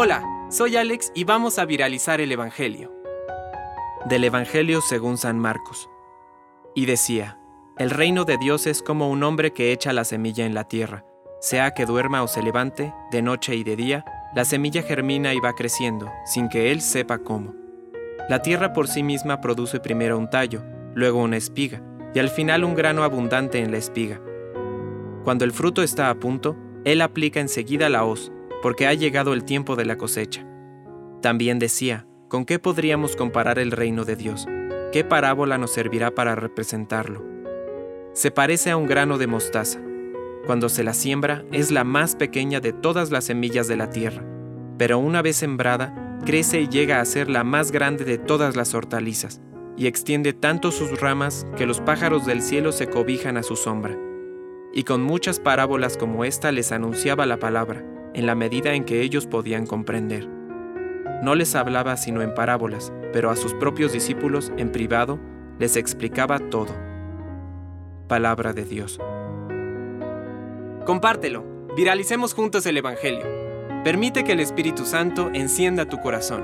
Hola, soy Alex y vamos a viralizar el Evangelio. Del Evangelio según San Marcos. Y decía, el reino de Dios es como un hombre que echa la semilla en la tierra. Sea que duerma o se levante, de noche y de día, la semilla germina y va creciendo, sin que él sepa cómo. La tierra por sí misma produce primero un tallo, luego una espiga, y al final un grano abundante en la espiga. Cuando el fruto está a punto, él aplica enseguida la hoz, porque ha llegado el tiempo de la cosecha. También decía, ¿con qué podríamos comparar el reino de Dios? ¿Qué parábola nos servirá para representarlo? Se parece a un grano de mostaza. Cuando se la siembra es la más pequeña de todas las semillas de la tierra, pero una vez sembrada, crece y llega a ser la más grande de todas las hortalizas, y extiende tanto sus ramas que los pájaros del cielo se cobijan a su sombra. Y con muchas parábolas como esta les anunciaba la palabra, en la medida en que ellos podían comprender. No les hablaba sino en parábolas, pero a sus propios discípulos en privado les explicaba todo. Palabra de Dios. Compártelo, viralicemos juntos el Evangelio. Permite que el Espíritu Santo encienda tu corazón.